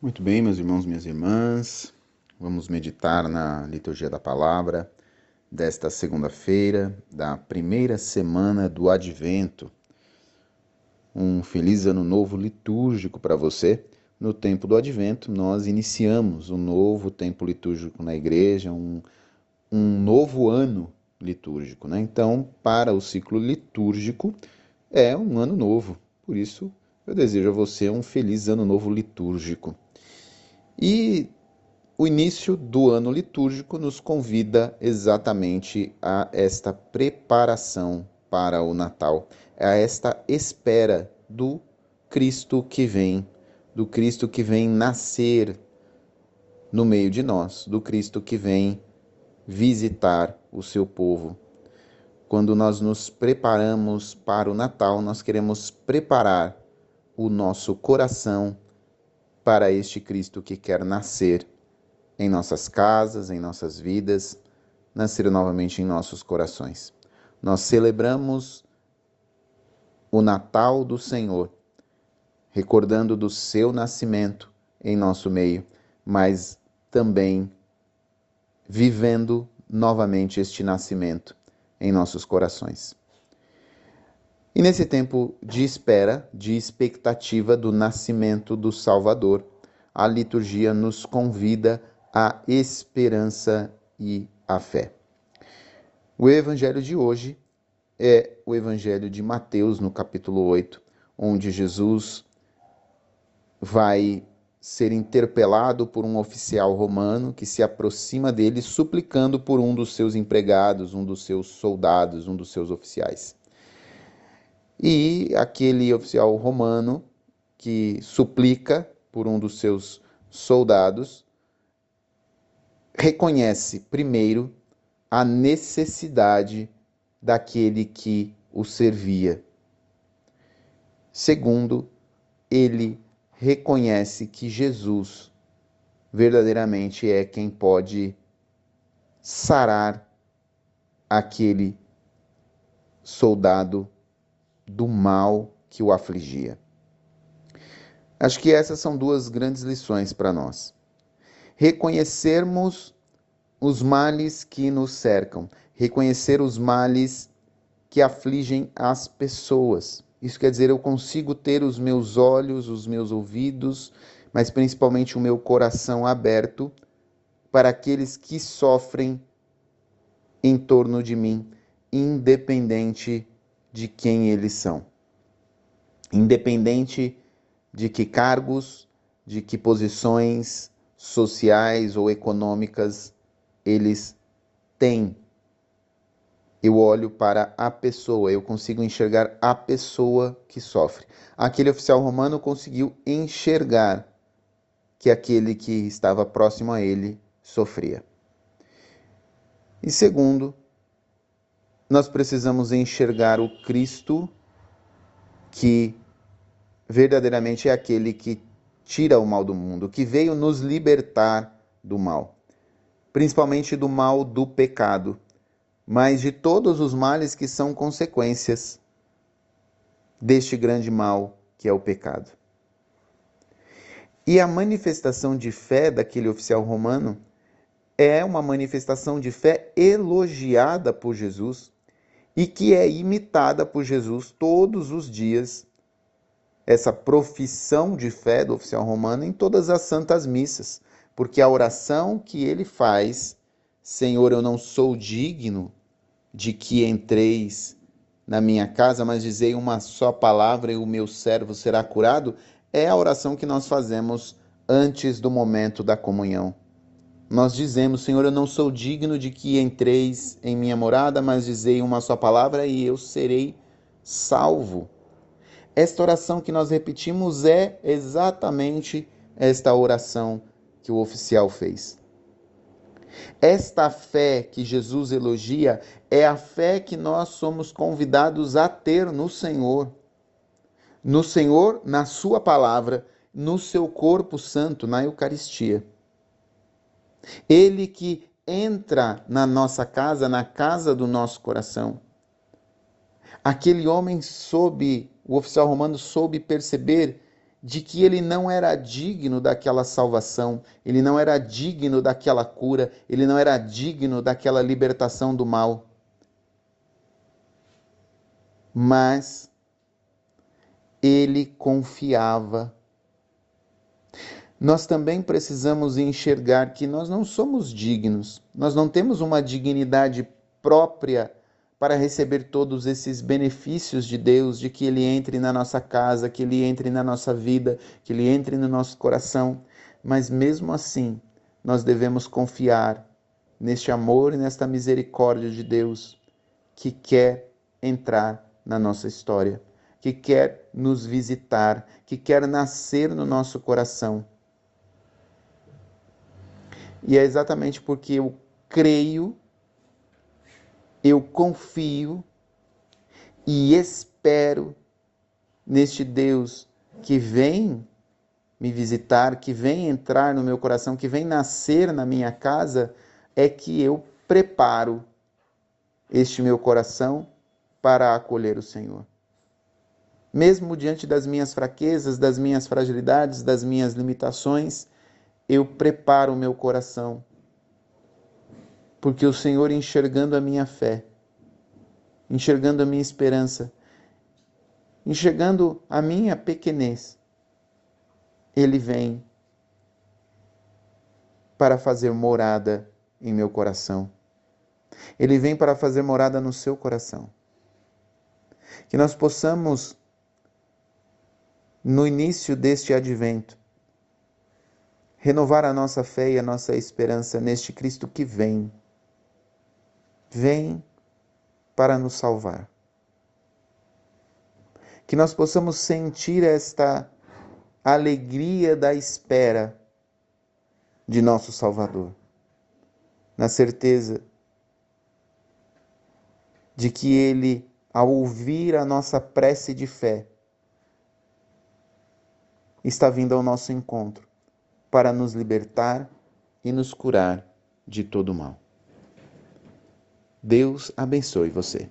Muito bem, meus irmãos, minhas irmãs, vamos meditar na liturgia da palavra desta segunda-feira, da primeira semana do Advento. Um feliz ano novo litúrgico para você. No tempo do Advento, nós iniciamos um novo tempo litúrgico na igreja, um, um novo ano litúrgico. Né? Então, para o ciclo litúrgico, é um ano novo. Por isso, eu desejo a você um feliz ano novo litúrgico. E o início do ano litúrgico nos convida exatamente a esta preparação para o Natal, a esta espera do Cristo que vem, do Cristo que vem nascer no meio de nós, do Cristo que vem visitar o seu povo. Quando nós nos preparamos para o Natal, nós queremos preparar o nosso coração para este Cristo que quer nascer em nossas casas, em nossas vidas, nascer novamente em nossos corações. Nós celebramos o Natal do Senhor, recordando do seu nascimento em nosso meio, mas também vivendo novamente este nascimento em nossos corações. E nesse tempo de espera, de expectativa do nascimento do Salvador, a liturgia nos convida à esperança e à fé. O evangelho de hoje é o evangelho de Mateus, no capítulo 8, onde Jesus vai ser interpelado por um oficial romano que se aproxima dele suplicando por um dos seus empregados, um dos seus soldados, um dos seus oficiais. E aquele oficial romano que suplica por um dos seus soldados reconhece primeiro a necessidade daquele que o servia. Segundo, ele reconhece que Jesus verdadeiramente é quem pode sarar aquele soldado do mal que o afligia. Acho que essas são duas grandes lições para nós. Reconhecermos os males que nos cercam, reconhecer os males que afligem as pessoas. Isso quer dizer, eu consigo ter os meus olhos, os meus ouvidos, mas principalmente o meu coração aberto para aqueles que sofrem em torno de mim, independente de quem eles são. Independente de que cargos, de que posições sociais ou econômicas eles têm. Eu olho para a pessoa, eu consigo enxergar a pessoa que sofre. Aquele oficial romano conseguiu enxergar que aquele que estava próximo a ele sofria. E segundo, nós precisamos enxergar o Cristo que verdadeiramente é aquele que tira o mal do mundo, que veio nos libertar do mal, principalmente do mal do pecado, mas de todos os males que são consequências deste grande mal que é o pecado. E a manifestação de fé daquele oficial romano é uma manifestação de fé elogiada por Jesus e que é imitada por Jesus todos os dias, essa profissão de fé do oficial romano em todas as santas missas, porque a oração que ele faz, Senhor, eu não sou digno de que entreis na minha casa, mas dizei uma só palavra e o meu servo será curado, é a oração que nós fazemos antes do momento da comunhão. Nós dizemos, Senhor, eu não sou digno de que entreis em minha morada, mas dizei uma só palavra e eu serei salvo. Esta oração que nós repetimos é exatamente esta oração que o oficial fez. Esta fé que Jesus elogia é a fé que nós somos convidados a ter no Senhor. No Senhor, na Sua palavra, no seu corpo santo, na Eucaristia. Ele que entra na nossa casa, na casa do nosso coração. Aquele homem soube, o oficial romano soube perceber de que ele não era digno daquela salvação, ele não era digno daquela cura, ele não era digno daquela libertação do mal. Mas ele confiava. Nós também precisamos enxergar que nós não somos dignos, nós não temos uma dignidade própria para receber todos esses benefícios de Deus, de que Ele entre na nossa casa, que Ele entre na nossa vida, que Ele entre no nosso coração. Mas mesmo assim, nós devemos confiar neste amor e nesta misericórdia de Deus que quer entrar na nossa história, que quer nos visitar, que quer nascer no nosso coração. E é exatamente porque eu creio eu confio e espero neste Deus que vem me visitar, que vem entrar no meu coração, que vem nascer na minha casa, é que eu preparo este meu coração para acolher o Senhor. Mesmo diante das minhas fraquezas, das minhas fragilidades, das minhas limitações, eu preparo o meu coração porque o Senhor, enxergando a minha fé, enxergando a minha esperança, enxergando a minha pequenez, Ele vem para fazer morada em meu coração. Ele vem para fazer morada no seu coração. Que nós possamos, no início deste advento, renovar a nossa fé e a nossa esperança neste Cristo que vem vem para nos salvar. Que nós possamos sentir esta alegria da espera de nosso Salvador, na certeza de que Ele, ao ouvir a nossa prece de fé, está vindo ao nosso encontro para nos libertar e nos curar de todo mal. Deus abençoe você.